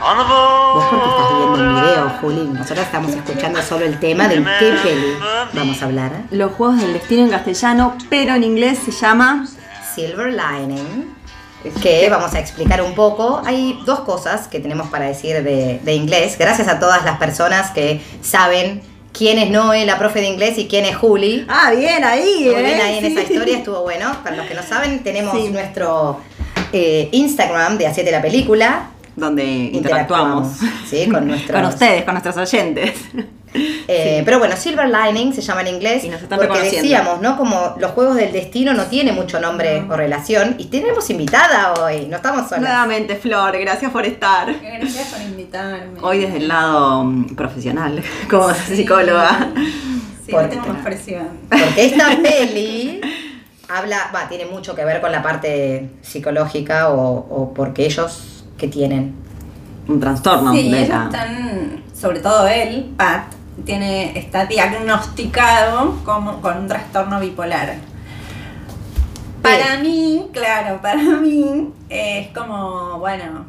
Vos porque estás viendo un video, Juli. Nosotros estamos escuchando solo el tema de qué peli vamos a hablar. Los Juegos del Destino en castellano, pero en inglés se llama Silver Lining. Que vamos a explicar un poco. Hay dos cosas que tenemos para decir de, de inglés. Gracias a todas las personas que saben quién es Noé, la profe de inglés, y quién es Juli. Ah, bien ahí, Muy ¿eh? bien ahí en Sí. esa historia, estuvo bueno. Para los que no saben, tenemos Sí. nuestro eh, Instagram de Hacete la Película. Donde interactuamos. Sí, con nuestros... Con ustedes, con nuestros oyentes. Eh, Pero bueno, Silver Lining se llama en inglés Y nos están porque decíamos, ¿no? Como los juegos del destino no tiene mucho nombre o relación y tenemos invitada hoy, no estamos solas. Nuevamente, Flor, gracias por estar. Gracias por invitarme. Hoy desde el lado mm, profesional, como psicóloga. Sí, Por- no tengo más presión. Porque esta peli habla, va, tiene mucho que ver con la parte psicológica o, o porque ellos que tienen. Un trastorno Sí, de ellos la... están, sobre todo él, Pat, tiene, está diagnosticado como, con un trastorno bipolar. Para mí, claro, para mí es como, bueno,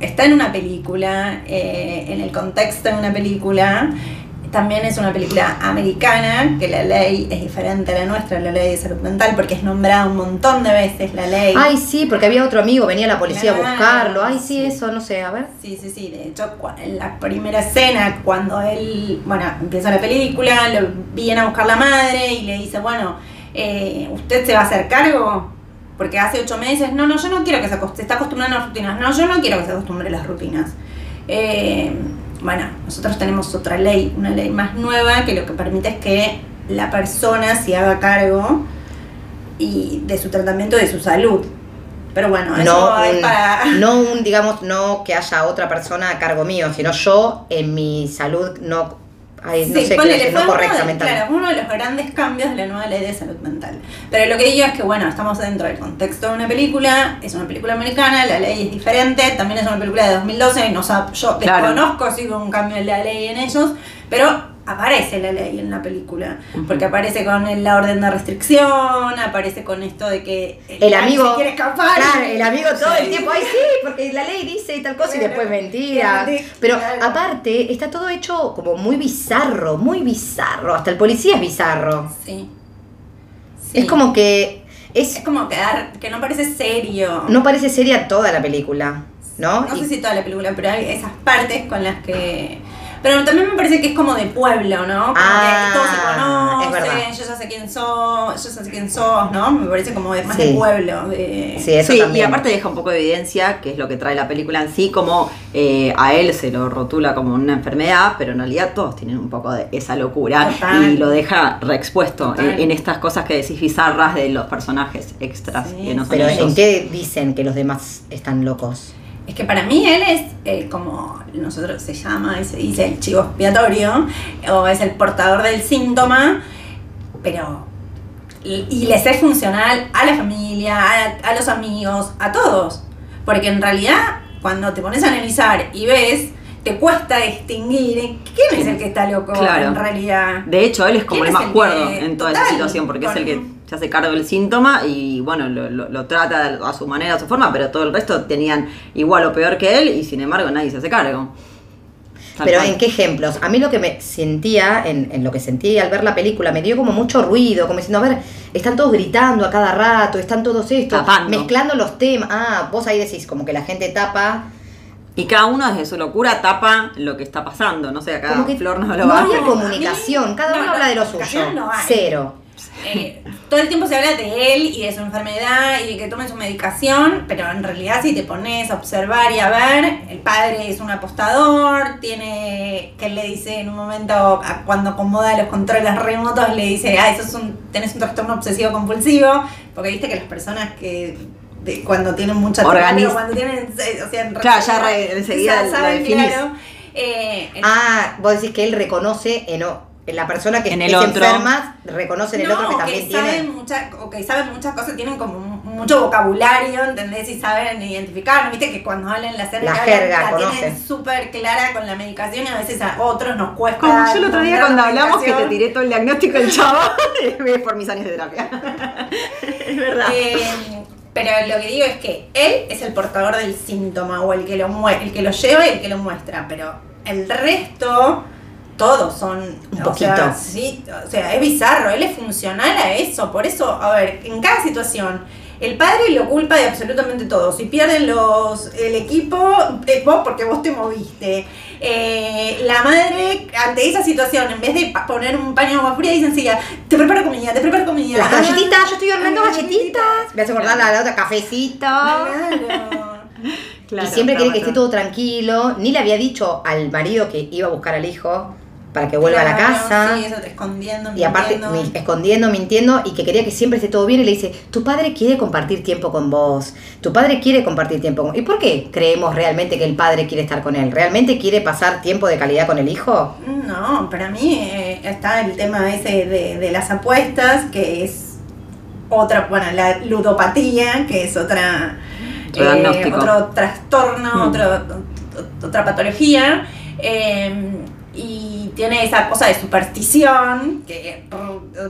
está en una película, eh, en el contexto de una película, también es una película americana, que la ley es diferente a la nuestra, la ley de salud mental, porque es nombrada un montón de veces la ley. Ay, sí, porque había otro amigo, venía la policía a buscarlo. Ay, sí, eso, no sé, a ver. Sí, sí, sí. De hecho, en la primera escena, cuando él, bueno, empieza la película, lo viene a buscar la madre y le dice, bueno, eh, ¿usted se va a hacer cargo? Porque hace ocho meses, no, no, yo no quiero que se se está acostumbrando a las rutinas. No, yo no quiero que se acostumbre a las rutinas. Eh, bueno, nosotros tenemos otra ley, una ley más nueva que lo que permite es que la persona se haga cargo y de su tratamiento, de su salud. Pero bueno, eso No es un, para... no un, digamos, no que haya otra persona a cargo mío, sino yo en mi salud no, ay, no Sí, sé ponele, fue no uno de-. Claro, uno de los grandes cambios de la nueva ley de salud mental. Pero lo que digo es que, bueno, estamos dentro del contexto de una película, es una película americana, la ley es diferente, también es una película de 2012, no sab- yo Claro. desconozco si hubo un cambio en la ley en ellos, pero aparece la ley en la película, porque aparece con el- la orden de restricción, aparece con esto de que El amigo, se quiere escapar. claro, el amigo todo Sí. el tiempo, ay sí, porque la ley dice y tal cosa y después mentira. claro, Pero claro. aparte está todo hecho como muy bizarro, muy bizarro, hasta el policía es bizarro. Sí. Sí. Es como que es Es como quedar, que no parece serio. no parece seria toda la película, ¿no? No Y- sé si toda la película, pero hay esas partes con las que. Pero también me parece que es como de pueblo, ¿no? Como Ah, que todos se es verdad. conocen, yo ya sé quién sos, yo ya sé quién sos, ¿no? Me parece como de, más Sí. de pueblo. De... Sí, eso sí, y aparte deja un poco de evidencia, que es lo que trae la película en sí, como eh, a él se lo rotula como una enfermedad, pero en realidad todos tienen un poco de esa locura Total. y lo deja reexpuesto en, en estas cosas que decís bizarras de los personajes extras Sí, que no son Pero ellos. ¿en qué dicen que los demás están locos? Es que para mí él es eh, como nosotros se llama y se dice el chivo expiatorio, o es el portador del síntoma, pero. Y y les es funcional a la familia, a, a los amigos, a todos. Porque en realidad, cuando te pones a analizar y ves, te cuesta distinguir quién es el que está loco Claro. en realidad. De hecho, él es como ¿Quién el más cuerdo en toda esa situación, porque es el que se hace cargo del síntoma y bueno, lo, lo- lo trata a su manera, a su forma, pero todo el resto tenían igual o peor que él y sin embargo nadie se hace cargo. Tal Pero cual. ¿en qué ejemplos? A mí lo que me sentía, en, en lo que sentí al ver la película, me dio como mucho ruido, como diciendo, a ver, están todos gritando a cada rato, están todos estos, Tapando. mezclando los temas. Ah, vos ahí decís, como que la gente tapa. Y cada uno desde su locura tapa lo que está pasando. No sé, acá Flor no lo no va a había No, comunicación, cada no, uno no, habla de lo suyo. no hay. Eh, todo el tiempo se habla de él y de su enfermedad y de que tome su medicación, pero en realidad si te pones a observar y a ver, el padre es un apostador, tiene, que él le dice en un momento, cuando acomoda los controles remotos, le dice, ah, eso es un, tenés un trastorno obsesivo compulsivo, porque viste que las personas que de- cuando tienen mucha Organiz- cuando tienen, eh, o sea, en Claro, ya enseguida la definís. claro, eh, en- Ah, vos decís que él reconoce en, o- la persona que En es el otro. enferma, reconoce en el No, otro que también saben tiene. mucha- o que saben muchas cosas, tienen como mu- mucho vocabulario, ¿entendés? Y saben identificar, viste que cuando hablan la jerga, La jerga, la tienen súper clara con la medicación y a veces a otros nos cuesta. Como yo el otro día cuando la hablamos que te tiré todo el diagnóstico del chavo por mis años de terapia. es verdad. Eh, Pero lo que digo es que él es el portador del síntoma o el que lo mue- el que lo lleva y el que lo muestra, pero el resto todos son Un o poquito. sea, sí, o sea, es bizarro, él es funcional a eso, por eso, a ver, en cada situación el padre lo culpa de absolutamente todo. Si pierden los el equipo, es vos porque vos te moviste. Eh, la madre, ante esa situación, en vez de poner un paño de agua fría, dice enseguida, te preparo comida, te preparo comida. Las Ah, galletitas, yo estoy horneando galletitas. Me hace acordar la, la otra cafecito. Claro. Claro, y siempre quiere que esté todo tranquilo. Ni le había dicho al marido que iba a buscar al hijo para que vuelva a la casa. Sí, eso escondiendo, Y aparte, mintiendo. escondiendo, mintiendo, y que quería que siempre esté todo bien, y le dice, tu padre quiere compartir tiempo con vos, tu padre quiere compartir tiempo con... ¿Y por qué creemos realmente que el padre quiere estar con él? ¿Realmente quiere pasar tiempo de calidad con el hijo? No, para mí eh, está el tema ese de, de las apuestas, que es otra, bueno, la ludopatía, que es otra, Otro diagnóstico. otro trastorno, Mm. otro- ot- otra patología. eh, y tiene esa cosa de superstición, que eh,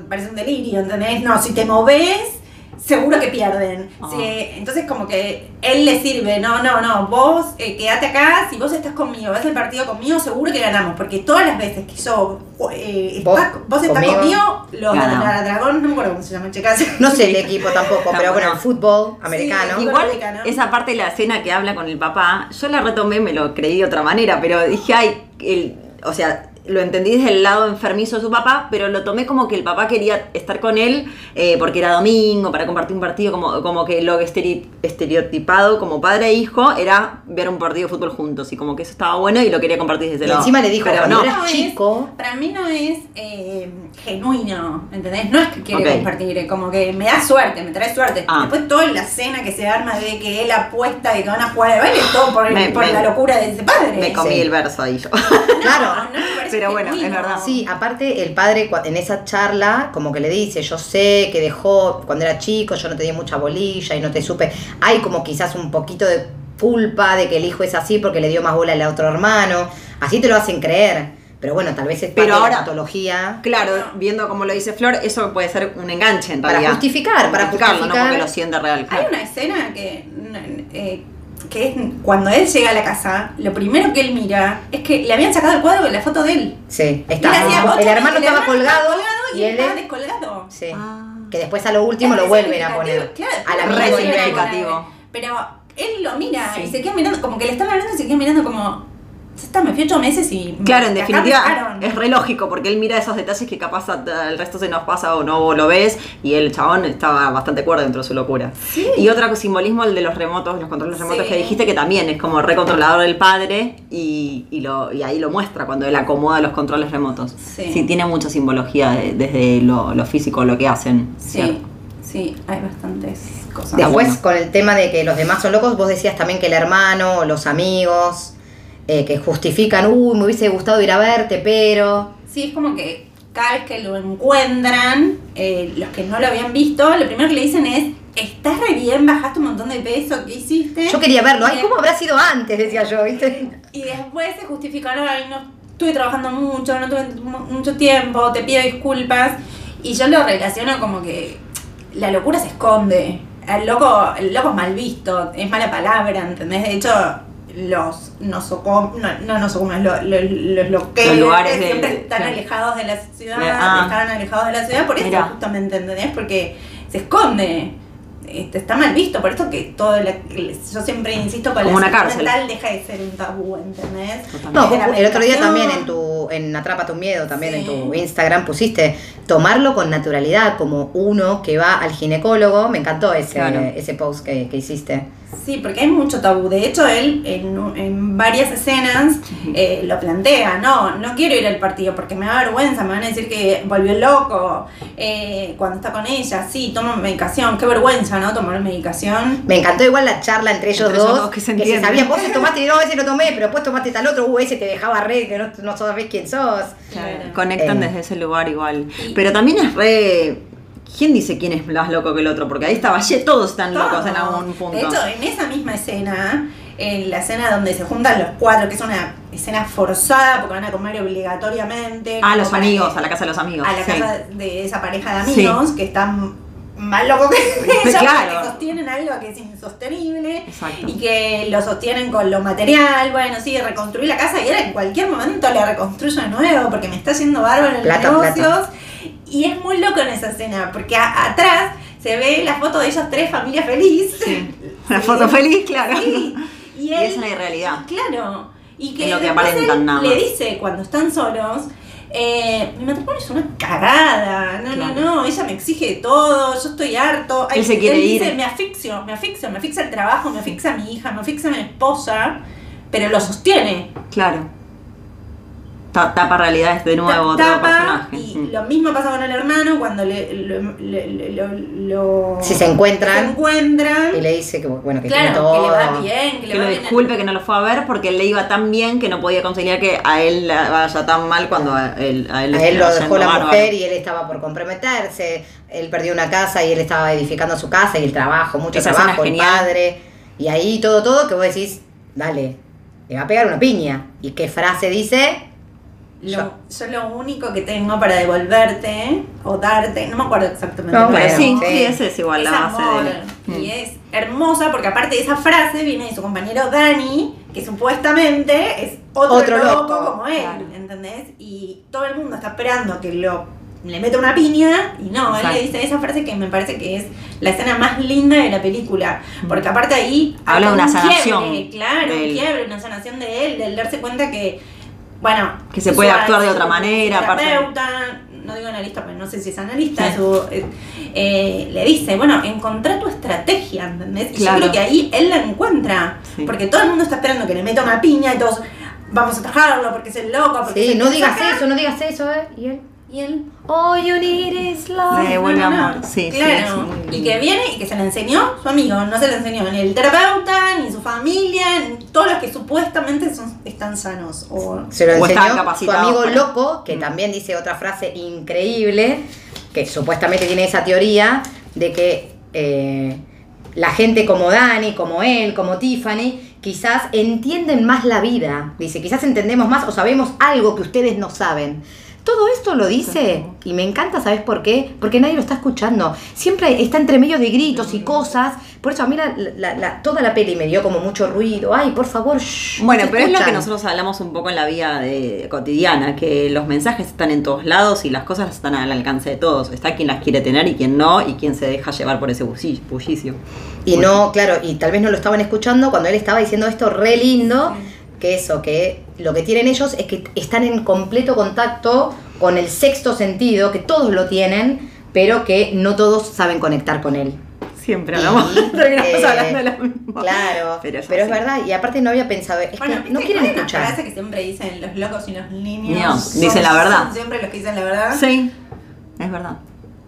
parece un delirio, ¿entendés? No, si te moves, seguro que pierden. Ah. Entonces como que él le sirve, no, no, no, vos eh, quedate acá, si vos estás conmigo, ves el partido conmigo, seguro que ganamos, porque todas las veces que yo, eh, Vos estás- vos, estás conmigo, conmigo, los dragón, no me acuerdo cómo se llama, chicas. No sé el equipo tampoco, Está pero bueno, el fútbol americano. Sí, Igual, Americano. esa parte de la escena que habla con el papá, yo la retomé, me lo creí de otra manera, pero dije, ay, el, o sea, lo entendí desde el lado enfermizo de su papá, pero lo tomé como que el papá quería estar con él eh, porque era domingo, para compartir un partido, como, como que lo estere- estereotipado como padre e hijo era ver un partido de fútbol juntos, y como que eso estaba bueno y lo quería compartir desde Y el lado. encima le dijo, Pero no, era- No es- chico. para mí no es eh, genuino, ¿entendés? No es que quiere compartir, como que me da suerte, me trae suerte. Ah. Después toda la escena que se arma de que él apuesta de que van a jugar de baile, todo por, Me- por me- la locura de ese padre. me comí Sí. el verso ahí yo. Claro. No, no Pero bueno, es verdad. Sí, aparte el padre en esa charla como que le dice, yo sé que dejó cuando era chico, yo no tenía mucha bolilla y no te supe. Hay como quizás un poquito de culpa de que el hijo es así porque le dio más bola al otro hermano. Así te lo hacen creer. Pero bueno, tal vez es parte Pero de ahora- la patología. Claro, viendo como lo dice Flor, eso puede ser un enganche en Para realidad. justificar, para Justificarlo, no justificar. porque lo siente real. Hay claro. una escena que, eh, que es cuando él llega a la casa, lo primero que él mira es que le habían sacado el cuadro de la foto de él. Sí, está. hacía ocho el hermano estaba colgado y, y él estaba descolgado. Sí. Ah. Que después a lo último Es lo vuelven a poner. claro, a la misma. Pero él lo mira Sí. y se queda mirando, como que le están hablando y se queda mirando como, está, me fui ocho meses y... me- Claro, en definitiva sacaron". es re lógico porque él mira esos detalles que capaz el resto se nos pasa o no lo ves y el chabón estaba bastante cuerdo dentro de su locura. Sí. Y otro simbolismo, el de los remotos, los controles remotos Sí. que dijiste que también es como recontrolador del padre y, y, lo, y ahí lo muestra cuando él acomoda los controles remotos. Sí. tiene mucha simbología de- desde lo, lo físico, lo que hacen. ¿cierto? Sí, sí, hay bastantes cosas. Después, bueno. con el tema de que los demás son locos, vos decías también que el hermano, los amigos, eh, que justifican, uy, me hubiese gustado ir a verte, pero... Sí, es como que cada vez que lo encuentran, eh, los que no lo habían visto, lo primero que le dicen es, estás re bien, bajaste un montón de peso, ¿qué hiciste? Yo quería verlo, ay, ¿cómo habrá sido antes? Decía yo, ¿viste? Y después se justificaron, ay, no estuve trabajando mucho, no tuve mu- mucho tiempo, te pido disculpas. Y yo lo relaciono como que la locura se esconde. El loco, el loco es mal visto, es mala palabra, ¿entendés? De hecho, los nosocom, no, no nosocomios, los, los, los loqueros Los lugares de- siempre están alejados de la ciudad, Ah. están alejados de la ciudad, por eso Mirá. justamente, ¿entendés? Porque se esconde. Este, está mal visto, por eso que todo la- yo siempre insisto con Como la una salud mental deja de ser un tabú, ¿entendés? Totalmente. No, el otro día también en tu, en Atrapa tu Miedo, también en tu Instagram pusiste tomarlo con naturalidad, como uno que va al ginecólogo, me encantó ese, Claro. ese post que, que hiciste. Sí, porque hay mucho tabú. De hecho, él en, en varias escenas eh, lo plantea. No, no quiero ir al partido porque me da vergüenza. Me van a decir que volvió loco eh, cuando está con ella. Sí, toma medicación. Qué vergüenza, ¿no? Tomar medicación. Me encantó igual la charla entre ellos Entre ellos dos, dos, que que se se, entienden. sabían, vos te tomaste y no, ese lo tomé, pero después tomaste tal otro, uh, ese te dejaba re, que no, no sabés quién sos. Claro. Conectan Eh. desde ese lugar igual. Pero también es re. ¿Quién dice quién es más loco que el otro? Porque ahí estaba, ye, todos están locos en algún punto. De hecho, en esa misma escena, en la escena donde se juntan los cuatro, que es una escena forzada porque van a comer obligatoriamente. a los amigos, que- a la casa de los amigos. a la sí. casa de esa pareja de amigos que están más loco que ella, Claro. que sostienen algo que es insostenible Exacto. y que lo sostienen con lo material. Bueno, sí, reconstruir la casa y ahora en cualquier momento la reconstruyo de nuevo porque me está haciendo bárbaro en los negocios. Y es muy loco en esa escena porque a- atrás se ve la foto de ellos tres, familia feliz. Sí. Una Sí. foto feliz, claro. Sí. Y, Y él- es una irrealidad. Claro. Y que, Es lo que aparentan le dice cuando están solos, eh, mi matrimonio es una cagada, no, Claro. no, no, ella me exige todo, yo estoy harto. Él se quiere ir. dice, me asfixio, me asfixio, me asfixia el trabajo, me asfixia a mi hija, me asfixia a mi esposa, pero lo sostiene. Claro. Ta- Tapa realidades de nuevo otro Tapa, personaje. Mm. lo mismo pasa con el hermano cuando le, lo, le- le- lo, lo- Si se encuentran. se encuentran. Y le dice que, bueno, que tiene claro, todo. que le va bien, que, Que le lo va bien. disculpe que no lo fue a ver porque le iba tan bien que no podía conciliar que a él le vaya tan mal cuando a él, a él, le A él lo dejó la bárbaro. mujer y él estaba por comprometerse. Él perdió una casa y él estaba edificando su casa y el trabajo, mucho Esa trabajo, el padre. Y ahí todo, todo que vos decís, dale, le va a pegar una piña. ¿Y qué frase dice? Lo- Yo- yo lo único que tengo para devolverte o darte, no me acuerdo exactamente. No, Pero sí, sí. es igual es la base amor. de. Y Mm. es hermosa porque aparte de esa frase viene de su compañero Dani, que supuestamente es otro, Otro loco, loco. como él, Claro. ¿entendés? Y todo el mundo está esperando que lo le meta una piña y no, él le dice esa frase que me parece que es la escena más linda de la película, porque aparte ahí Mm. Habla de una un sanación quiebre, claro, de un quiebre, una sanación de él, del darse cuenta que bueno, Que se puede actuar de otra manera, aparte- terapeuta, no digo analista, pero no sé si es analista, su, eh, eh, le dice, bueno, encontrá tu estrategia, ¿entendés? Y Claro. yo creo que ahí él la encuentra, Sí. porque todo el mundo está esperando que le meta una piña y todos, vamos a atajarlo porque es el loco, porque Sí, no digas saca". eso, no digas eso, ¿eh? Y él, Y él, all you need is love. Devuelve amor. Sí, claro. sí, y que viene y que se le enseñó su amigo, no se le enseñó ni el terapeuta, ni su familia, ni todos los que supuestamente son, están sanos. O, Se lo enseñó su amigo para- loco, que Mm. también dice otra frase increíble, que supuestamente tiene esa teoría de que eh, la gente como Dani, como él, como Tiffany, quizás entienden más la vida. Dice, quizás entendemos más o sabemos algo que ustedes no saben. Todo esto lo dice y me encanta, ¿sabes por qué? Porque nadie lo está escuchando. Siempre está entre medio de gritos y cosas. Por eso a mí la- la- la- toda la peli me dio como mucho ruido. Ay, por favor, shh, Bueno, pero es lo que nosotros hablamos un poco en la vida de- cotidiana, que los mensajes están en todos lados y las cosas están al alcance de todos. Está quien las quiere tener y quien no, y quien se deja llevar por ese bulli- bullicio. Y no, claro, y tal vez no lo estaban escuchando cuando él estaba diciendo esto re lindo, que eso, que lo que tienen ellos es que están en completo contacto con el sexto sentido, que todos lo tienen, pero que no todos saben conectar con él. Siempre Y, hablamos, terminamos eh, hablando de lo mismo. Claro, Pero pero, es verdad, y aparte no había pensado, es Bueno, que no quieren escuchar. frase que siempre dicen los locos y los niños. Niños, son- dicen la verdad. Son siempre los que dicen la verdad. Sí, es verdad.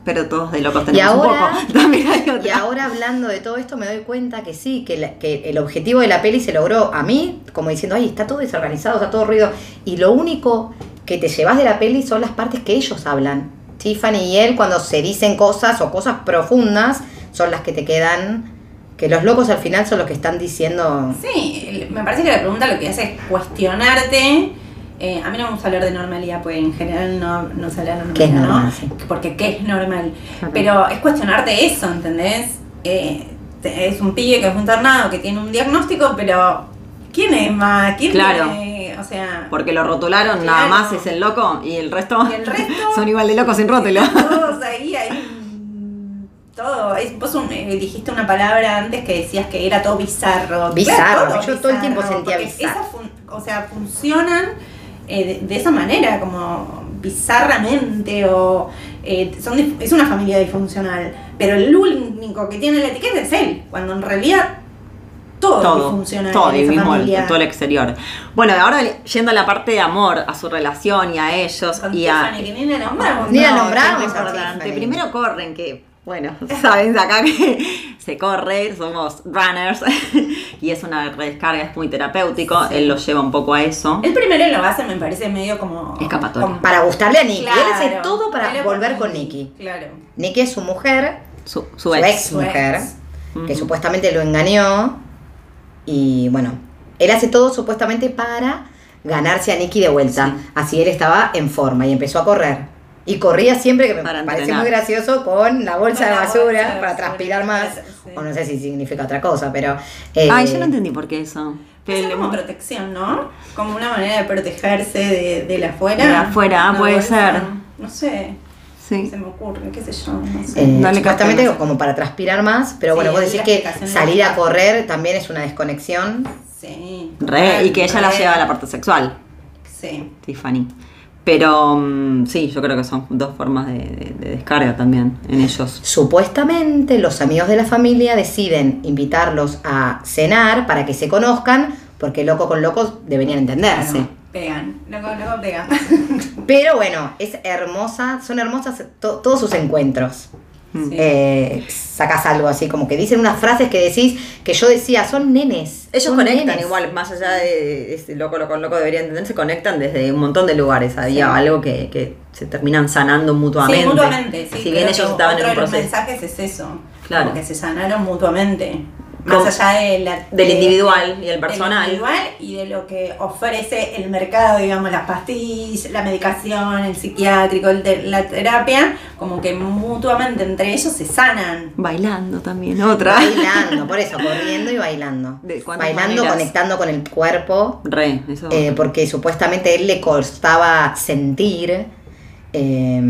Pero todos de locos Y tenemos ahora, un poco. También hay otra. y ahora hablando de todo esto me doy cuenta que sí, que, la- que el objetivo de la peli se logró a mí, como diciendo, ay, está todo desorganizado, está todo ruido. Y lo único que te llevas de la peli son las partes que ellos hablan. Tiffany y él cuando se dicen cosas o cosas profundas son las que te quedan, que los locos al final son los que están diciendo... Sí, me parece que la pregunta lo que hace es cuestionarte. Eh, a mí no me gusta hablar de normalidad, pues en general no, no se habla de normalidad, ¿Qué es normal? ¿no? Sí. Porque ¿qué es normal? Pero es cuestionarte eso, ¿entendés? Eh, es un pibe que es un internado, que tiene un diagnóstico, pero ¿quién es más? ¿Quién Claro. tiene- o sea, Porque lo rotularon, nada más es el loco y el resto, Y el resto- son igual de locos sin rótulo. todos ahí, hay un- todo. Es- vos un- eh, dijiste una palabra antes que decías que era todo bizarro. Bizarro, Era yo todo el tiempo sentía bizarro. esas fun- o sea, funcionan eh, de, de esa manera, como bizarramente, o eh, son es una familia disfuncional. Pero el único que tiene la etiqueta es él, cuando en realidad todo, todo, disfuncional todo, en mismo el- todo el exterior. Bueno, ahora yendo a la parte de amor, a su relación y a ellos Con y a... Que ni la nombramos. Ni la No, nombramos importante. Tiffany. Primero corren, que bueno, saben acá que se corre, somos runners y es una descarga, es muy terapéutico, él lo lleva un poco a eso. El primero lo hace, me parece medio como. Escapatoria. como- Para gustarle a Nicky. Claro, él hace todo para volver con Nicky. Claro. Nicky es su mujer, Su, su su ex. ex mujer, que supuestamente lo engañó. Y bueno, él hace todo supuestamente para ganarse a Nicky de vuelta. Sí. Así él estaba en forma y empezó a correr. Y corría siempre, que me Para pareció entrenar. muy gracioso, con la bolsa Con de la basura bolsa de para transpirar más. sí. O no sé si significa otra cosa, pero... eh, Ay, yo no entendí por qué eso. Es Pero- como protección, ¿no? Como una manera de protegerse de, de la afuera. De la afuera, puede bolsa. ser. No sé, Sí. se me ocurre, qué sé yo, no sé. eh, Dale, como para transpirar más, pero Sí, bueno, vos decís que salir a correr también es una desconexión. Sí. Re, y que ella la lleva a la parte sexual, Sí. Tiffany. Pero mm, sí, yo creo que son dos formas de, de- de descarga también en ellos. Supuestamente los amigos de la familia deciden invitarlos a cenar para que se conozcan, porque loco con loco deberían entenderse. Claro, pegan, luego, luego pegan. Pero bueno, es hermosa, son hermosas to- todos sus encuentros. Sí. Eh, sacas algo así, como que dicen unas frases que decís, que yo decía, son nenes. Ellos son conectan nenes. igual, más allá de este loco, loco, loco debería entenderse, conectan desde un montón de lugares. Había Sí. algo que, que se terminan sanando mutuamente. Sí, mutuamente. Sí, si bien ellos estaban otro en un de los proceso. mensajes es eso. Claro. Como que se sanaron mutuamente. Más allá de la, Del de- individual y el del personal. individual y de lo que ofrece el mercado, digamos, las pastillas, la medicación, el psiquiátrico, el te- la terapia, como que mutuamente entre ellos se sanan. Bailando también, otra. Bailando, por eso, corriendo y bailando. ¿De cuántas Bailando, maneras? conectando con el cuerpo, Re, eso. eh, porque supuestamente a él le costaba sentir. eh,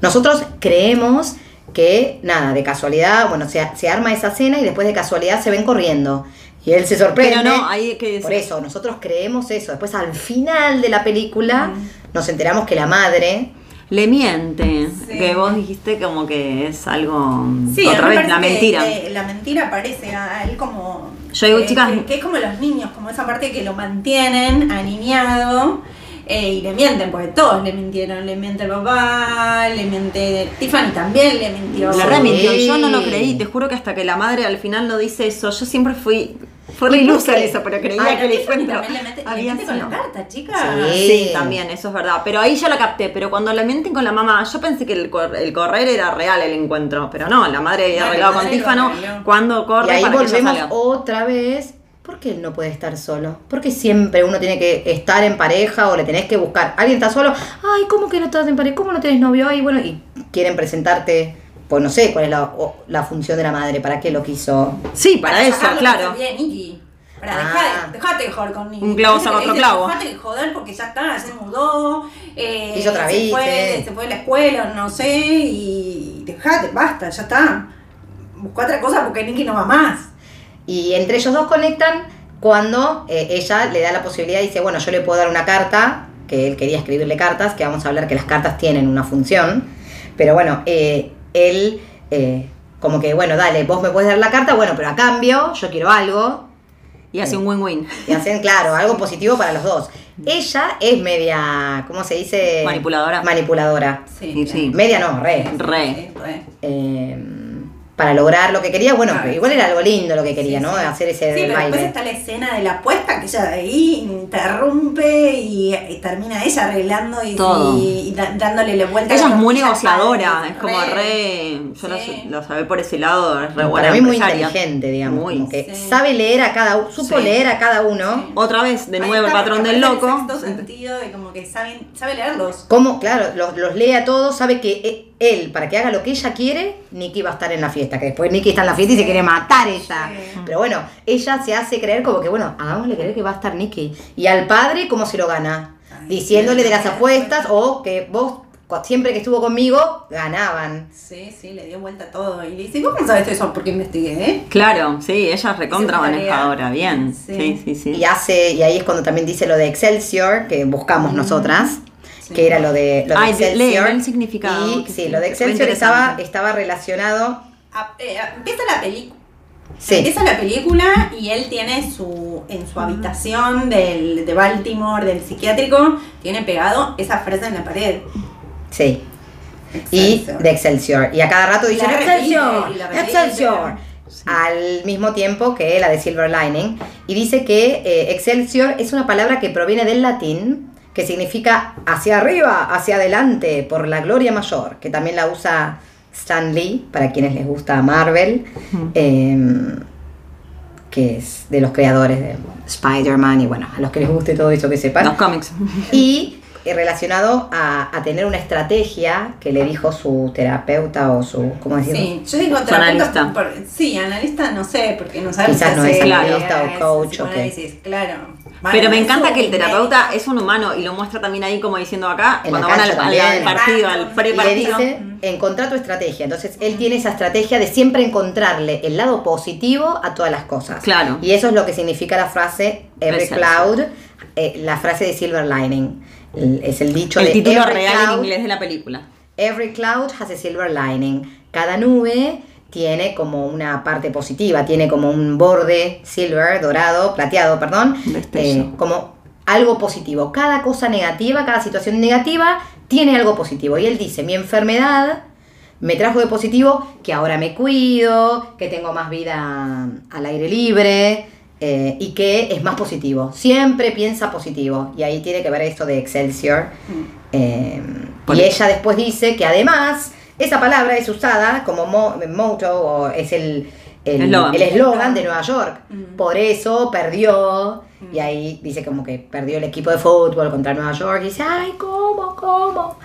nosotros creemos que, nada, de casualidad, bueno, se, se arma esa cena y después de casualidad se ven corriendo. Y él se sorprende. Pero no, ahí hay que decir- Por eso, nosotros creemos eso. Después, al final de la película, Mm. nos enteramos que la madre. Le miente. Sí. Que vos dijiste como que es algo. Sí, otra vez, la que, mentira. la mentira parece a él como. Yo digo, que- chicas- Que, que es como los niños, como esa parte que lo mantienen aniñado. Eh, y le mienten, porque todos le mintieron. Le miente el papá, le miente. Tiffany también le mintió. La remintió, yo no lo creí, te juro que hasta que la madre al final no dice eso, yo siempre fui, fue re ilusa en eso, pero creía Ay, que el Tiffany encuentro también le mete, le con la carta, chica. Sí. Sí, también, eso es verdad. Pero ahí yo la capté. Pero cuando le mienten con la mamá, yo pensé que el, cor- el correr era real el encuentro. Pero no, la madre había la arreglado con arregló. cuando corre y ahí para volvemos salga. otra vez. ¿Por qué él no puede estar solo? Porque siempre uno tiene que estar en pareja o le tenés que buscar. Alguien está solo. Ay, ¿cómo que no estás en pareja? ¿Cómo no tenés novio? Ay, bueno, y quieren presentarte. Pues no sé cuál es la, o- la función de la madre, para qué lo quiso. Sí, para, eso, claro. olvide Nicky. Para Ah. dejar, dejate de joder con Nicky. Un clavo saca otro clavo. Dejate de joder porque ya está, se mudó. Eh, Hizo otra se Fue, se fue de la escuela, no sé. Y dejate, basta, ya está. Busca otra cosa porque Nicky no va más. Y entre ellos dos conectan cuando eh, ella le da la posibilidad y dice, bueno, yo le puedo dar una carta, que él quería escribirle cartas, que vamos a hablar que las cartas tienen una función, pero bueno, eh, él eh, como que, bueno, dale, vos me puedes dar la carta, bueno, pero a cambio yo quiero algo, Y hace un win-win. y hacen, claro, algo positivo para los dos. Ella es media, ¿cómo se dice? Manipuladora. Manipuladora. Sí, sí. Media no, re. Re. Sí, re. Eh, para lograr lo que quería, bueno, Claro, pero igual era algo lindo lo que quería, Sí, ¿no? sí. Hacer ese Sí, pero baile. después está la escena de la apuesta que ella ahí interrumpe y, y termina ella arreglando y, Todo. y da- dándole la vuelta. Ella la es muy negociadora, es como re. Yo Sí. lo, lo sabé por ese lado, es re buena. Para mí muy inteligente, digamos, Muy. como que Sí. sabe leer a cada uno, supo Sí. leer a cada uno. Sí. Otra vez, de nuevo, el patrón del loco. sexto sentido de como que saben, sabe leerlos. Cómo, claro, los, los lee a todos, sabe que e- él, para que haga lo que ella quiere, Nicky va a estar en la fiesta, que después Nicky está en la fiesta y se quiere matar ella. Sí. Pero bueno, ella se hace creer como que, bueno, hagámosle creer que va a estar Nicky. Y al padre, ¿cómo se lo gana? Ay, Diciéndole de las apuestas o que vos, siempre que estuvo conmigo, ganaban. Sí, sí, le dio vuelta a todo. Y le dice, ¿vos cómo sabes eso? Porque investigué, ¿eh? Claro, sí, ella es recontra manejadora, bien. Sí. Sí, sí, sí. Y hace, y ahí es cuando también dice lo de Excelsior, que buscamos nosotras, Sí. que era lo de, lo de Ay, Excelsior. el significado, Y sí, sí, lo de Excelsior estaba, estaba relacionado. A- eh, a- empieza la película. Sí, Empieza la película y él tiene su en su habitación del, de Baltimore, del psiquiátrico, tiene pegado esa frase en la pared. sí. Y Excelsior. de Excelsior. Y a cada rato dicen repite, Excelsior, y. Excelsior. Al mismo tiempo que la de Silver Lining. Y dice que eh, Excelsior es una palabra que proviene del latín, que significa hacia arriba, hacia adelante, por la gloria mayor, que también la usa Stan Lee, para quienes les gusta Marvel, eh, que es de los creadores de Spider-Man, y bueno, a los que les guste todo eso que sepan. Los cómics. Y eh, relacionado a, a tener una estrategia que le dijo su terapeuta o su, ¿cómo decirlo? Sí, yo digo analista. por- sí, analista no sé, porque no sabes Quizás si no es analista o coach o psicoanálisis, claro. Pero me encanta que el terapeuta es un humano y lo muestra también ahí como diciendo acá, En cuando van al, al- al partido, al le pre-partido. dice, encontrar tu estrategia. Entonces, él tiene esa estrategia de siempre encontrarle el lado positivo a todas las cosas. Claro. Y eso es lo que significa la frase Every Exacto. Cloud, eh, la frase de Silver Lining. El- es el dicho El de título Every real en cloud- inglés de la película. Every cloud has a silver lining. Cada nube tiene como una parte positiva, tiene como un borde silver, dorado, plateado, perdón, eh, como algo positivo. Cada cosa negativa, cada situación negativa tiene algo positivo. Y él dice, mi enfermedad me trajo de positivo que ahora me cuido, que tengo más vida al aire libre. eh, y que es más positivo. Siempre piensa positivo. Y ahí tiene que ver esto de Excelsior. Eh, Por y eso. ella después dice que además esa palabra es usada como mo- motto o es el el Eslogan. de Nueva York. Mm. Por eso perdió. Y ahí dice como que perdió el equipo de fútbol contra Nueva York. Y dice, ay, ¿cómo? ¿Cómo?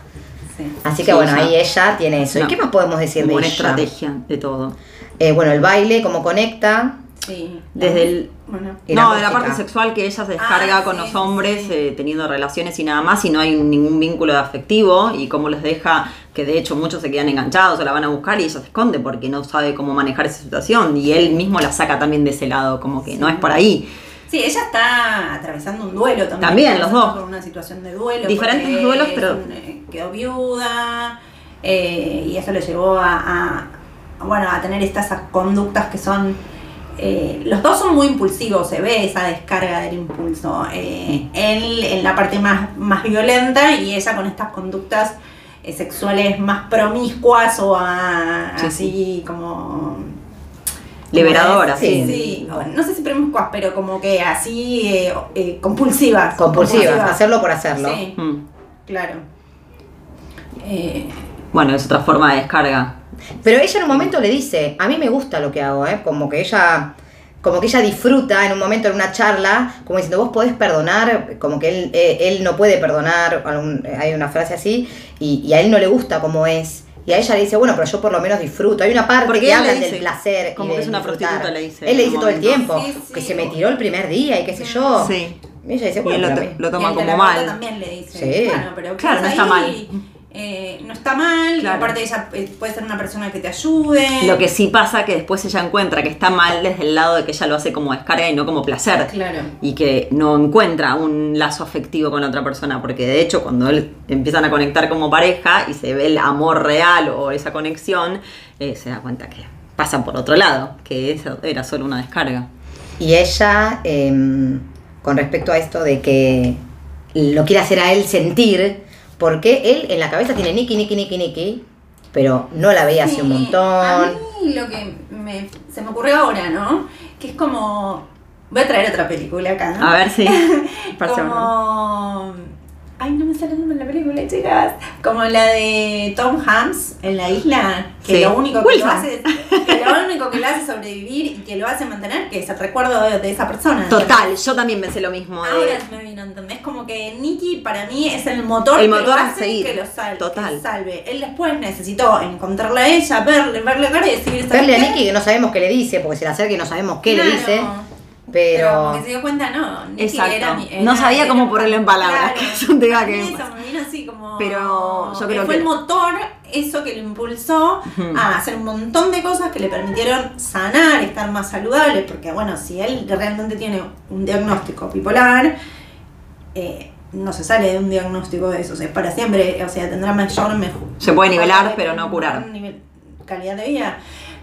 Sí. Así que Sí, bueno, ahí ella tiene eso. no. ¿Y qué más podemos decir de Buena ella? estrategia de todo. Eh, bueno, el baile, cómo conecta. Sí. Desde el Bueno. No, de la parte sexual que ella se descarga Ah, con sí, los hombres sí. eh, teniendo relaciones y nada más y no hay ningún vínculo de afectivo y cómo les deja que de hecho muchos se quedan enganchados o la van a buscar y ella se esconde porque no sabe cómo manejar esa situación y él mismo la saca también de ese lado como que no es por ahí. Sí, ella está atravesando un duelo también. También, los dos. Por una situación de duelo. Diferentes duelos, pero- un- eh, quedó viuda eh, y eso le llevó a, bueno, a tener estas conductas que son... eh, los dos son muy impulsivos, se ve esa descarga del impulso. Eh, él en la parte más, más violenta y ella con estas conductas eh, sexuales más promiscuas o a- Sí, así como Liberadora, Sí. sí. Sí, no sé si promiscuas, pero como que así compulsivas. Compulsiva, hacerlo por hacerlo. Sí, Mm. claro. Eh, Bueno, es otra forma de descarga. Pero ella en un momento le dice, a mí me gusta lo que hago, ¿eh? Como que ella, como que ella disfruta en un momento en una charla, como diciendo, vos podés perdonar, como que él, eh, él no puede perdonar, algún- hay una frase así, y, y a él no le gusta como es. Y a ella le dice, bueno, pero yo por lo menos disfruto. Hay una parte Porque que él dice, del placer. y como que del es una disfrutar. prostituta, le dice Él le dice todo el tiempo, Sí, que sí. se me tiró el primer día y qué sé yo. Sí. Y ella dice, Y él bueno, lo, y toma el como mal. también le dice, Sí. bueno, pero Claro, no está ahí, mal. Eh, no está mal, Claro. y aparte ella eh, puede ser una persona que te ayude. Lo que sí pasa que después ella encuentra que está mal desde el lado de que ella lo hace como descarga y no como placer. Claro. Y que no encuentra un lazo afectivo con la otra persona, porque de hecho cuando él empiezan a conectar como pareja y se ve el amor real o esa conexión, eh, se da cuenta que pasa por otro lado, que eso era solo una descarga. Y ella, em, con respecto a esto de que lo quiere hacer a él sentir, porque él en la cabeza tiene Nicky, Nicky, Nicky, Nicky, pero no la veía hace un Sí, montón. A mí lo que me- se me ocurrió ahora, ¿no? Que es como. Voy a traer otra película acá, ¿no? A ver si. Barcelona. como. Ay, no me sale de la película, chicas. Como la de Tom Hanks en la isla, que Sí. lo único que lo hace, que lo único que lo hace sobrevivir y que lo hace mantener, que es el recuerdo de, de esa persona. Total, yo también pensé lo mismo. de- Ahora me vino, ¿entendés? Como que Nicky para mí es el motor, El que motor lo a hace seguir. que lo salve. Total. que lo salve. Él después necesitó encontrarla a ella, verle, verle cara y decir, ¿sabes Verle a? Nicky que no sabemos qué le dice, porque se le acerca y no sabemos qué Claro. le dice, Pero pero... como que se dio cuenta, no. Nicky Exacto. era mi- No era- sabía era- cómo ponerlo en palabras, Claro. que es un tema A mí que- Eso me vino así como. Pero yo creo fue que- el motor, eso que lo impulsó a hacer un montón de cosas que le permitieron sanar, estar más saludable. Porque, bueno, si él realmente tiene un diagnóstico bipolar. eh, no se sale de un diagnóstico de eso, o sea, para siempre, o sea, tendrá mayor mejor. Se puede nivelar, pero no curar. calidad de vida.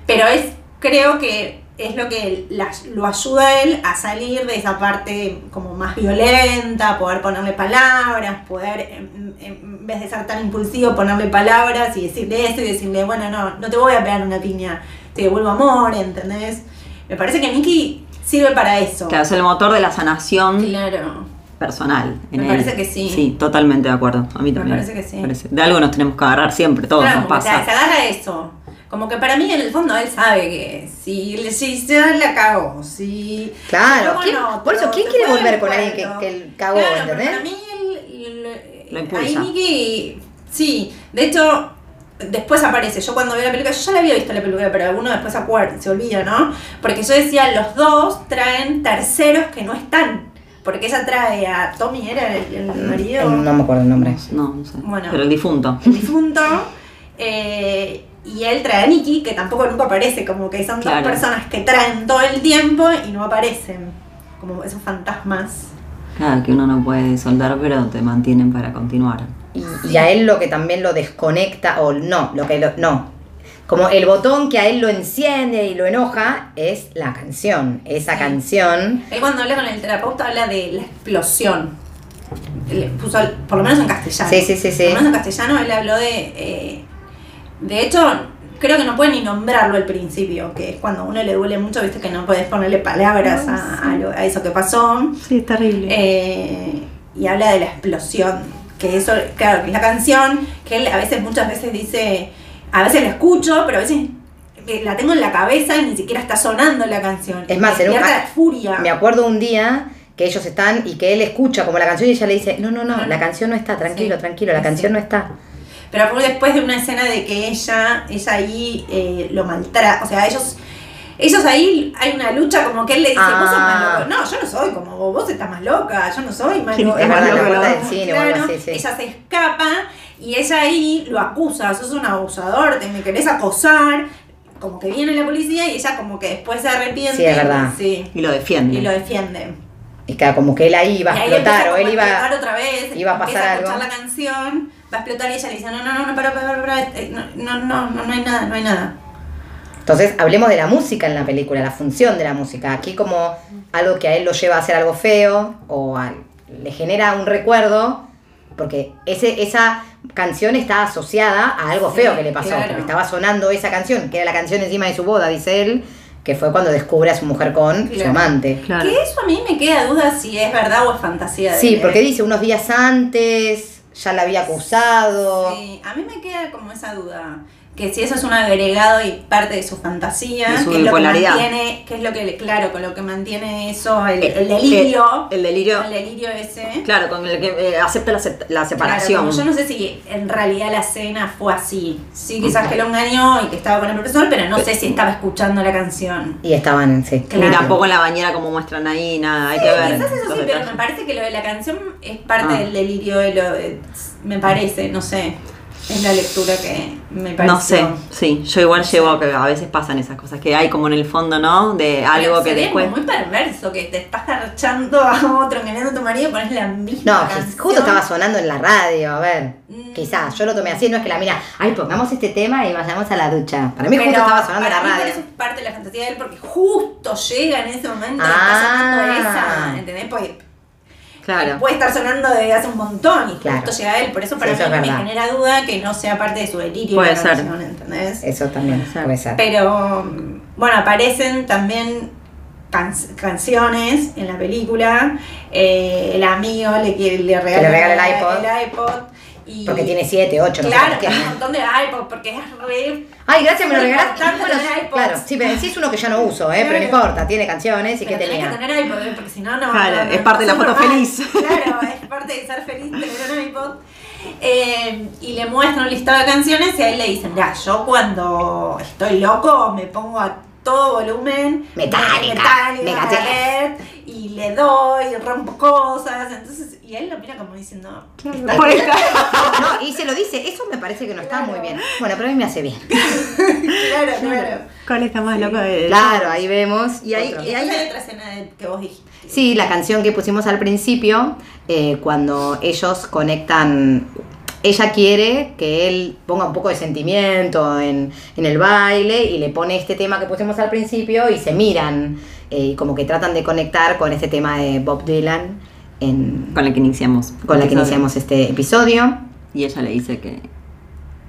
Pero es, creo que es lo que la- lo ayuda a él a salir de esa parte como más violenta, poder ponerle palabras, poder, en, en vez de ser tan impulsivo, ponerle palabras y decirle esto y decirle, bueno, no, no te voy a pegar una piña, te devuelvo amor, ¿entendés? Me parece que Nicky sirve para eso. Claro, es el motor de la sanación Claro. personal. en Me él. parece que sí. Sí, totalmente de acuerdo. A mí Me también. parece que sí. Parece- De algo nos tenemos que agarrar siempre, todos Claro, nos pasa. se agarra eso. Como que para mí en el fondo él sabe que si, le- si ya la cago, si... Claro, ¿quién- no, por eso, ¿quién se quiere volver con alguien que- que él cagó, Claro, pero ¿entendés? para mí Lo ahí. Nicky, sí, de hecho, después aparece. Yo cuando veo la película, yo ya la había visto la película, pero uno después se acuerda, se olvida, ¿no? Porque yo decía, los dos traen terceros que no están. Porque ella trae a Tommy, era el, el marido, No me acuerdo el nombre. No, no sé. Bueno. Pero el difunto. el difunto, eh, y él trae a Nicky, que tampoco nunca aparece, como que son Claro. dos personas que traen todo el tiempo y no aparecen. Como esos fantasmas. Claro, que uno no puede soldar, pero te mantienen para continuar. Y, y a él lo que también lo desconecta, o no, lo que lo, no. Como el botón que a él lo enciende y lo enoja es la canción. Esa Sí. canción. Él cuando habla con el terapeuta habla de la explosión. Puso, por lo menos en castellano. Sí, sí, sí, sí. Por lo menos en castellano él habló de... eh, de hecho, creo que no puede ni nombrarlo al principio, que es cuando a uno le duele mucho, viste que no puedes ponerle palabras a, a lo- a eso que pasó. Sí, es terrible. Eh, y habla de la explosión. Que eso, claro, que es la canción, que él a veces, muchas veces dice, a veces la escucho, pero a veces la tengo en la cabeza y ni siquiera está sonando la canción. Es más, Me en un- furia. Me acuerdo un día que ellos están y que él escucha como la canción y ella le dice, no, no, no, la canción no está, tranquilo, Sí. tranquilo, la Sí. canción no está. Pero fue después de una escena de que ella, ella ahí eh, lo maltrata, o sea, ellos... Ellos ahí hay una lucha como que él le dice, vos sos más Ah. loco. No, yo no soy como vos, vos estás más loca, yo no soy más Sí, loca. es verdad, la puerta del cine o algo así, sí. Ella se escapa y ella ahí lo acusa, sos un abusador, te me querés acosar. Como que viene la policía y ella como que después se arrepiente. Sí, es verdad. Sí, Y lo defiende. y lo defiende. Y claro, como que él ahí iba a Y ahí explotar o él a explotar iba... otra vez, iba a pasar empieza a escuchar algo. la canción, va a explotar y ella le dice, no, no, no, no, para, para, para, eh, no, no, no, no, no hay nada, no hay nada. Entonces, hablemos de la música en la película, la función de la música. Aquí como algo que a él lo lleva a hacer algo feo o a- le genera un recuerdo, porque ese, esa canción está asociada a algo Sí, feo que le pasó, claro. porque estaba sonando esa canción, que era la canción encima de su boda, dice él, que fue cuando descubre a su mujer con su amante. Claro. Que eso a mí me queda duda si es verdad o es fantasía. de Sí, él. porque dice unos días antes, ya la había acusado. Sí, a mí me queda como esa duda. Que si eso es un agregado y parte de su fantasía, De su que es lo que mantiene, que es lo que, claro, con lo que mantiene eso, el, Eh, el delirio. El, el delirio. el delirio ese. Claro, con el que eh, acepta la, la separación. yo no sé si en realidad la cena fue así. Sí, quizás que lo engañó y que estaba con el profesor, pero no sé si estaba escuchando la canción. Y estaban, sí. Claro. Ni tampoco en la bañera como muestran ahí, nada, hay que ver. Quizás eso sí, pero me parece que lo de la canción es parte Ah. del delirio de lo de- me parece, no sé. Es la lectura que me parece. No sé, sí, yo igual llevo que a veces pasan esas cosas, que hay como en el fondo, ¿no? De algo que después... muy perverso que te estás garchando a otro, engañando a tu marido y pones la misma No, canción. justo estaba sonando en la radio, a ver. Mm. Quizás, yo lo tomé así, no es que la mira, ay, pongamos este tema y vayamos a la ducha. Para mí Pero justo estaba sonando en la radio. Eso es parte de la fantasía de él porque justo llega en ese momento y Ah. está sonando esa, ¿entendés? Porque Claro. puede estar sonando desde hace un montón y Claro. justo llega él, por eso para Sí, mí me genera duda que no sea parte de su delirio Puede ser. canción, ¿entendés? Eso también puede ser. Pero bueno, aparecen también can- canciones en la película. Eh, el amigo le, le regala, le regala el iPod. el iPod y- Porque tiene 7, 8, no sé Claro, un montón de iPod porque es re. Ay, gracias, me lo regalaste. Bueno, iPods. claro, sí, pero sí es uno que ya no uso, ¿eh? Pero no Claro. importa, tiene canciones y que tenía. que tener iPod, ¿eh? porque si no, no. Claro, no, no, es parte de la foto feliz. Claro, es parte de ser feliz tener un iPod. Eh, y le muestran un listado de canciones y ahí le dicen, ya, yo cuando estoy loco me pongo a todo volumen, Metallica, Megadeth. Megadeth, y le doy, y rompo cosas, entonces, y él lo mira como diciendo, "Está Por bien". No, y se lo dice, eso me parece que no está muy bien. Bueno, pero a mí me hace bien. claro, claro. ¿Cuál está más loco de Claro, ahí vemos. Y ahí- otro. Y ahí hay otra escena de- que vos dijiste. Sí, la canción que pusimos al principio, eh, cuando ellos conectan, ella quiere que él ponga un poco de sentimiento en, en el baile y le pone este tema que pusimos al principio y se miran eh, y como que tratan de conectar con este tema de Bob Dylan en, Con la que iniciamos. con la que iniciamos este episodio. Y ella le dice que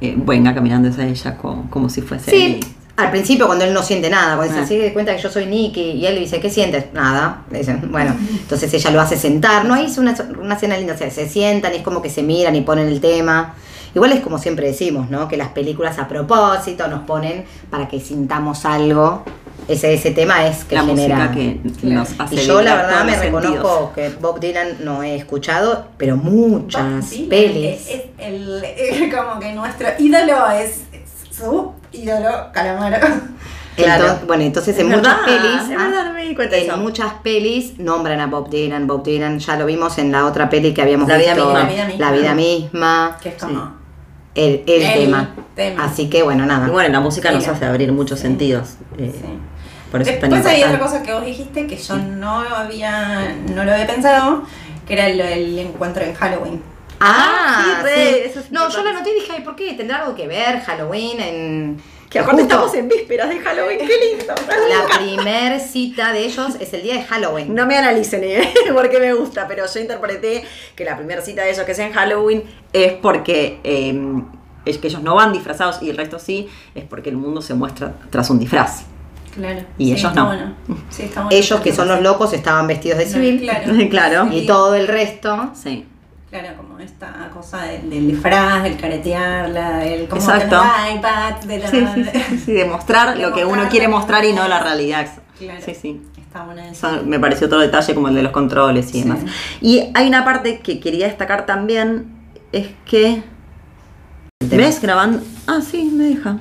eh, venga caminando hacia ella como, como si fuese Sí, él. al principio cuando él no siente nada, cuando Ah. dice, sí, cuenta que yo soy Nicky, y él le dice, ¿qué sientes? Nada. Le dice, bueno, entonces ella lo hace sentar, ¿no? Es una, una escena linda, o sea, se sientan y es como que se miran y ponen el tema. Igual es como siempre decimos, ¿no? Que las películas a propósito nos ponen para que sintamos algo ese, ese tema es que la genera. música que nos hace y yo la verdad me reconozco que Bob Dylan no he escuchado, pero muchas pelis. Es, es el, es como que nuestro ídolo es, es su ídolo Calamaro. Claro. Entonces, bueno, entonces en muchas verdad, pelis, ah, verdad, en eso. muchas pelis nombran a Bob Dylan, Bob Dylan, ya lo vimos en la otra peli que habíamos La vida visto, misma. La vida misma. La vida misma, Que es como. El, el El tema. tema. Así que bueno, nada. Y bueno, la música nos Mira. hace abrir muchos Sí. sentidos. eh, sí. Por eso es tan Después hay otra cosa que vos dijiste que yo no había, no lo había pensado, que era el, el encuentro en Halloween. Ah, sí, re, sí. eso es No, yo la noté y dije, ay, ¿por qué? ¿Tendrá algo que ver Halloween en... Que aparte justo estamos en vísperas de Halloween, qué lindo. La primer cita de ellos es el día de Halloween. No me analicen ¿eh? porque me gusta, pero yo interpreté que la primera cita de ellos que es en Halloween es porque eh, es que ellos no van disfrazados y el resto sí, es porque el mundo se muestra tras un disfraz. Claro. Y Sí, ellos está no. bueno. Sí, está bueno. Ellos, que son los locos, estaban vestidos de civil. Claro. Claro. Y todo el resto... Sí. Claro, como esta cosa del, del disfraz, del caretear, la, del como Exacto. tener iPad, de la... Sí, sí, sí, sí, de mostrar De lo que uno quiere mostrar y no la realidad. Claro. Sí, sí. Está bueno eso. Eso me pareció otro detalle como el de los controles y Sí. demás. Y hay una parte que quería destacar también, es que... ¿Ves grabando? Ah, sí, me deja.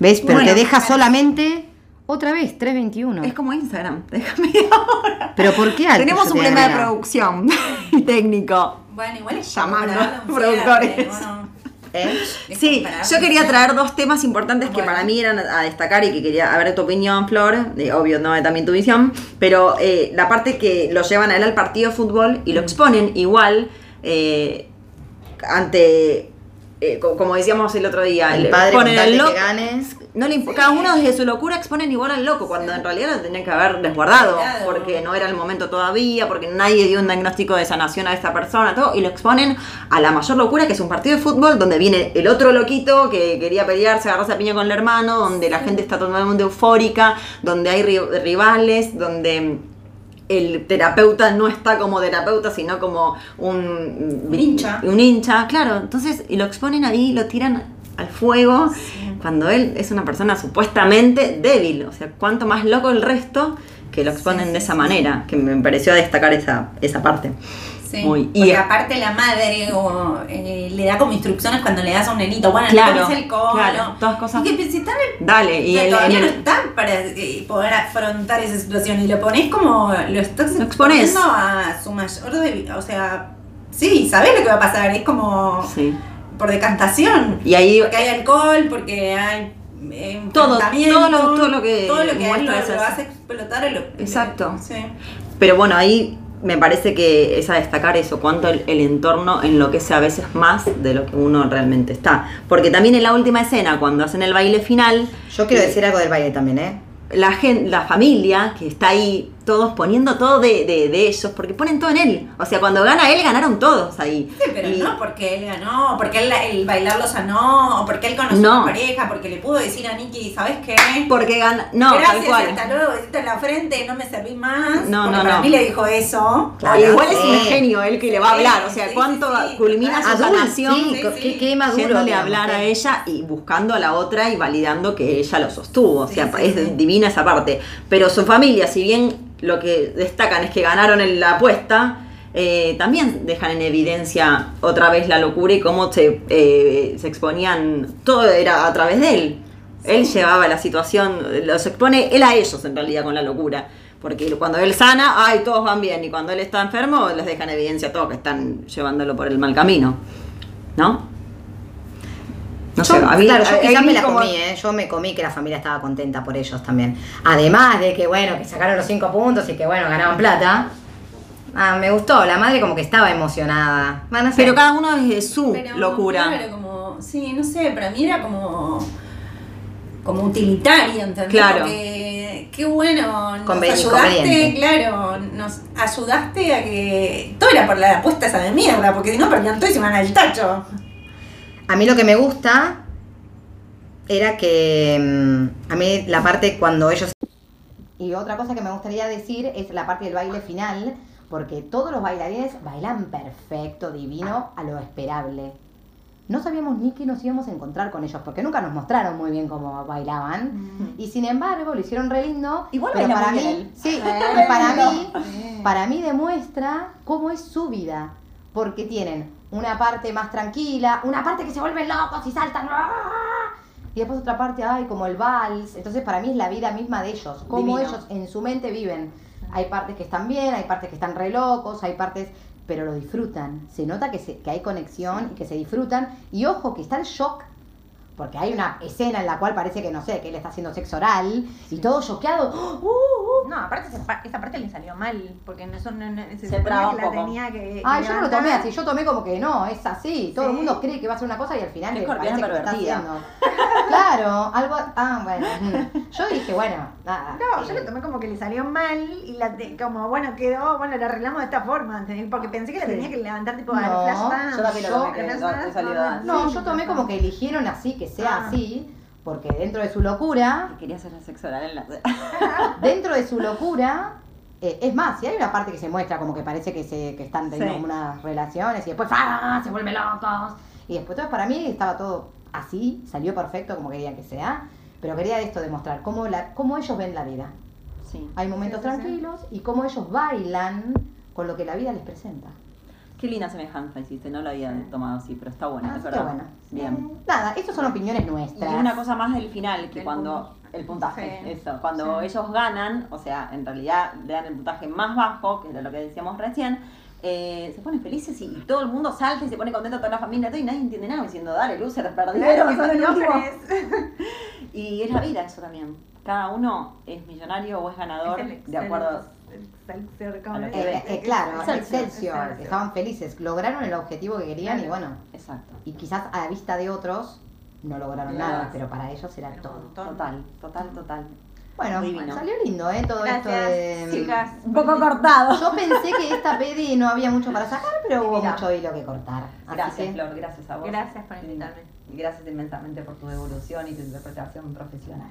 ¿Ves? Pero Bueno. te deja solamente... Otra vez, 321. Es como Instagram, déjame ahora. Pero ¿por qué Tenemos un problema de producción técnico. Bueno, igual es darle un productores. bueno, ¿Eh? Sí, yo quería traer dos temas importantes que para mí eran a destacar y que quería a ver tu opinión, Flor, de, obvio, no también tu visión, pero eh, la parte que lo llevan a él al partido de fútbol y lo exponen igual eh, ante, eh, co- como decíamos el otro día, El padre con ponen de loco- que gane. no le cada uno desde su locura exponen igual al loco, cuando en realidad lo tenían que haber desguardado, porque no era el momento todavía, porque nadie dio un diagnóstico de sanación a esta persona, todo, y lo exponen a la mayor locura que es un partido de fútbol donde viene el otro loquito que quería pelearse, agarrarse a piña con el hermano, donde la gente está totalmente eufórica, donde hay ri- rivales, donde el terapeuta no está como terapeuta, sino como un, Un hincha. Un hincha, claro. Entonces, y lo exponen ahí, lo tiran al fuego, cuando él es una persona supuestamente débil. O sea, cuánto más loco el resto que lo exponen Sí, de esa manera, que me pareció destacar esa, esa parte. Sí, Muy- y- porque aparte la madre o, eh, le da como instrucciones cuando le das a un nenito, bueno, Claro, no tomes alcohol. claro, todas cosas- Y que si están en- Dale, y el- todavía no el- están para eh, poder afrontar esa situación y lo pones como, lo estás Lo exponiendo a su mayor debi- o sea, sí, sabes lo que va a pasar, es como Sí. por decantación. Y ahí Porque hay alcohol, porque hay eh, Todo, todo lo- todo lo que todo lo que muestra lo, lo explotar a lo- Exacto. Sí. Pero bueno, ahí me parece que es a destacar eso, cuánto el, el entorno enloquece a veces más de lo que uno realmente está. Porque también en la última escena, cuando hacen el baile final, Yo quiero decir algo del baile también, ¿eh? la, gen- la familia que está ahí, todos poniendo todo de, de- de ellos, porque ponen todo en él. O sea, cuando gana él, ganaron todos ahí. Sí, pero Y- no porque él ganó, porque él el bailar lo sanó, o porque él conoció No. a una pareja, porque le pudo decir a Nicky, ¿sabes qué? Porque gana. No, Gracias, tal cual. hasta luego, besito en la frente, no me serví más. No, no, para no. mí le dijo eso. Claro. Igual es un genio él que le va a hablar. O sea, sí, cuánto sí, sí. culmina su sanación. sí, sí, co- sí. qué, qué a digamos, hablar a ella y buscando a la otra y validando que ella lo sostuvo. O Sí, sea, sí, es sí. divina esa parte. Pero su familia, si bien lo que destacan es que ganaron en la apuesta, eh, también dejan en evidencia otra vez la locura y cómo se, eh, se exponían. Todo era a través de él. Él llevaba la situación, los expone él a ellos en realidad con la locura. Porque cuando él sana, ay, todos van bien. Y cuando él está enfermo, les deja en evidencia a todos que están llevándolo por el mal camino. ¿No? No sé, Yo, a mí, claro, yo quizás me la como- comí, ¿eh? Yo me comí que la familia estaba contenta por ellos también. Además de que, bueno, que sacaron los cinco puntos y que, bueno, ganaban plata. Ah, me gustó, la madre como que estaba emocionada. Sé. Pero cada uno desde su Pero, locura. Claro, como, sí, no sé, para mí era como como utilitario, ¿entendés? Claro. Porque qué bueno, nos Conveni- ayudaste, claro, nos ayudaste a que todo era por la apuesta esa de mierda, porque si no perdían todo y se iban al tacho. A mí lo que me gusta era que mm, a mí la parte cuando ellos... Y otra cosa que me gustaría decir es la parte del baile final, porque todos los bailarines bailan perfecto, divino, a lo esperable. no sabíamos ni que nos íbamos a encontrar con ellos, porque nunca nos mostraron muy bien cómo bailaban. Y sin embargo, lo hicieron re lindo. Igual pero para mí, bien sí, Eh, para mí, para mí demuestra cómo es su vida. Porque tienen una parte más tranquila, una parte que se vuelven locos y saltan. ¡ah! Y después otra parte, ay, como el vals. Entonces para mí es la vida misma de ellos, cómo Divino. ellos en su mente viven. Hay partes que están bien, hay partes que están re locos, hay partes, pero lo disfrutan. Se nota que, se- que hay conexión y que se disfrutan. Y ojo, que está el shock, porque hay una escena en la cual parece que, no sé, que él está haciendo sexo oral y todo choqueado. ¡Uh, uh! No, aparte esa, pa- esa parte le salió mal, porque no, son, no, no- se, Se traba que la tenía que. Ay, que yo no lo tomé así, yo tomé como que no, es así. Todo el mundo cree que va a hacer una cosa y al final Es le parece que está. Claro, algo. Ah, bueno. Yo dije, bueno, nada. No, eh, yo lo tomé como que le salió mal y la te- como, bueno, quedó, bueno, la arreglamos de esta forma, ¿entendés? porque pensé que la Sí. tenía que levantar tipo No, al flash dance. yo también lo tomé que Flash no, dance, te salió no, dance. No, sí, yo tomé como que eligieron así, que sea Ah. así, porque dentro de su locura, Y quería hacer sexo oral en la... dentro de su locura, eh, es más, si hay una parte que se muestra como que parece que, se, que están teniendo Sí. como unas relaciones y después ¡ah! se vuelven locos. Y después, entonces para mí estaba todo así, salió perfecto como querían que sea, pero quería esto demostrar cómo, la, cómo ellos ven la vida. Sí. Hay momentos Sí, sí, sí. tranquilos y cómo ellos bailan con lo que la vida les presenta. Qué linda semejanza hiciste, no lo había tomado así, pero está bueno, Así es verdad. bueno. Bien. Nada, estas son opiniones Y nuestras. una cosa más del final, que Del cuando punto. el puntaje, Sí. eso, cuando Sí. ellos ganan, o sea, en realidad le dan el puntaje más bajo, que era lo que decíamos recién, eh, se ponen felices y, y todo el mundo salta y se pone contento toda la familia todo, y nadie entiende nada diciendo, dale, loser, perdieron, son el último". Y es la vida eso también. Cada uno es millonario o es ganador de acuerdo Excelsior, a lo que Eh, ve. eh, eh, claro, Excelsior. Excelsior, estaban felices, lograron el objetivo que querían y bueno, Exacto. y quizás a la vista de otros no lograron Claro. nada, pero para ellos era Pero todo. Total, total, total. Bueno, Divino. salió lindo, ¿eh? Todo esto de... chicas. Un poco cortado. Yo pensé que esta peli no había mucho para sacar, pero hubo Mira. mucho hilo que cortar. Así Gracias, que, Flor, gracias a vos. Gracias por invitarme. Gracias inmensamente por tu devolución y tu interpretación profesional.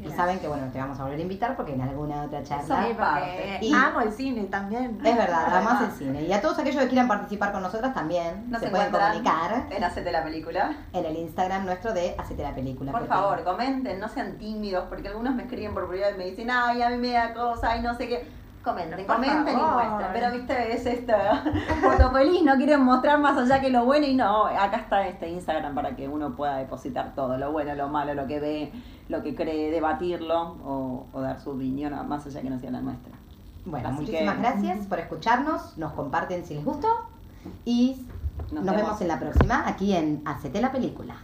Y saben que bueno, te vamos a volver a invitar porque en alguna otra charla... Sí, parte. Y- amo el cine también. Es verdad, además el Además. cine. Y a todos aquellos que quieran participar con nosotras también Nos se pueden comunicar en Hacete la Película. en el Instagram nuestro de Hacete la Película. Por favor, comenten, no sean tímidos, porque algunos me escriben por privado y me dicen, ay, a mí me da cosa, y no sé qué. Comenten, Por comenten y muestren. Pero viste, es esto. Foto feliz, no quieren mostrar más allá que lo bueno y no. Acá está este Instagram para que uno pueda depositar todo, lo bueno, lo malo, lo que ve, lo que cree, debatirlo o, o dar su opinión más allá que no sea la nuestra. Bueno, Así muchísimas que- gracias por escucharnos, nos comparten si les gustó y Nos nos, vemos. vemos en la próxima aquí en Hacete la Película.